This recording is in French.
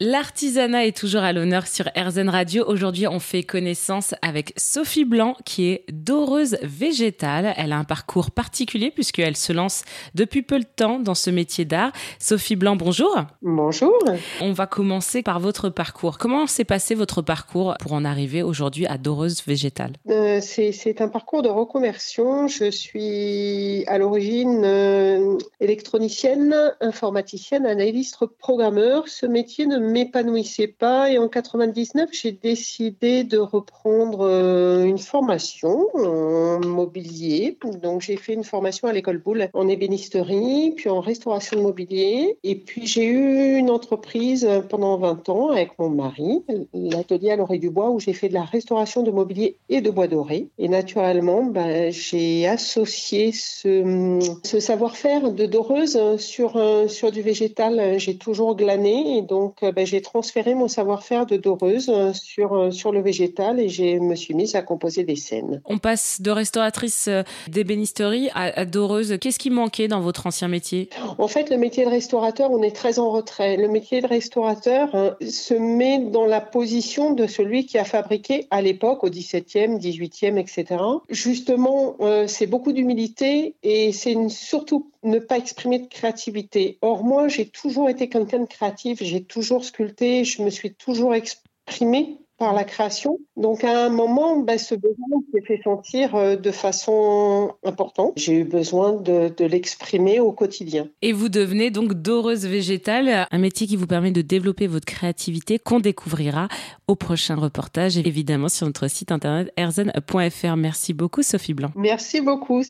L'artisanat est toujours à l'honneur sur RZN Radio. Aujourd'hui, on fait connaissance avec Sophie Blanc, qui est doreuse végétale. Elle a un parcours particulier puisqu'elle se lance depuis peu de temps dans ce métier d'art. Sophie Blanc, bonjour. Bonjour. On va commencer par votre parcours. Comment s'est passé votre parcours pour en arriver aujourd'hui à doreuse végétale? Euh, C'est un parcours de reconversion. Je suis à l'origine euh, électronicienne, informaticienne, analyste, programmeur. Ce métier ne m'épanouissait pas et en 99, j'ai décidé de reprendre euh, une formation en mobilier. Donc j'ai fait une formation à l'école Boulle en ébénisterie, puis en restauration de mobilier. Et puis j'ai eu une entreprise pendant 20 ans avec mon mari, l'atelier à l'oreille du bois, où j'ai fait de la restauration de mobilier et de bois doré. Et naturellement, ben, j'ai associé ce, savoir-faire de doreuse sur, euh, sur du végétal. J'ai toujours glané et donc ben, j'ai transféré mon savoir-faire de doreuse euh, sur, euh, sur le végétal et je me suis mise à composer des scènes. On passe de restauratrice euh, d'ébénisterie à, doreuse. Qu'est-ce qui manquait dans votre ancien métier? En fait, le métier de restaurateur, on est très en retrait. Le métier de restaurateur hein, se met dans la position de celui qui a fabriqué à l'époque, au 17e, 18e, etc. Justement, c'est beaucoup d'humilité et c'est surtout ne pas exprimer de créativité. Or, moi, j'ai toujours été quelqu'un de créatif, j'ai toujours sculpté, je me suis toujours exprimée par la création. Donc à un moment, ben, ce besoin s'est fait sentir euh, de façon importante. J'ai eu besoin de, de l'exprimer au quotidien. Et vous devenez donc doreuse végétale, un métier qui vous permet de développer votre créativité qu'on découvrira au prochain reportage, évidemment sur notre site internet erzen.fr. Merci beaucoup Sophie Blanc. Merci beaucoup.